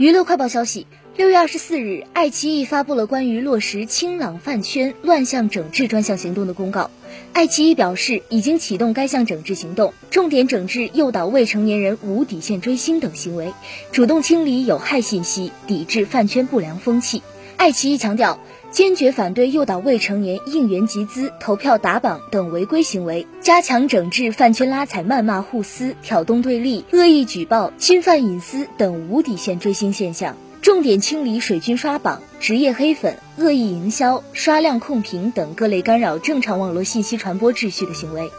娱乐快报消息：六月二十四日，爱奇艺发布了关于落实清朗饭圈乱象整治专项行动的公告。爱奇艺表示，已经启动该项整治行动，重点整治诱导未成年人无底线追星等行为，主动清理有害信息，抵制饭圈不良风气。爱奇艺强调，坚决反对诱导未成年应援集资、投票打榜等违规行为，加强整治饭圈拉踩、谩骂、互撕、挑动对立、恶意举报、侵犯隐私等无底线追星现象，重点清理水军刷榜、职业黑粉、恶意营销、刷量控评等各类干扰正常网络信息传播秩序的行为。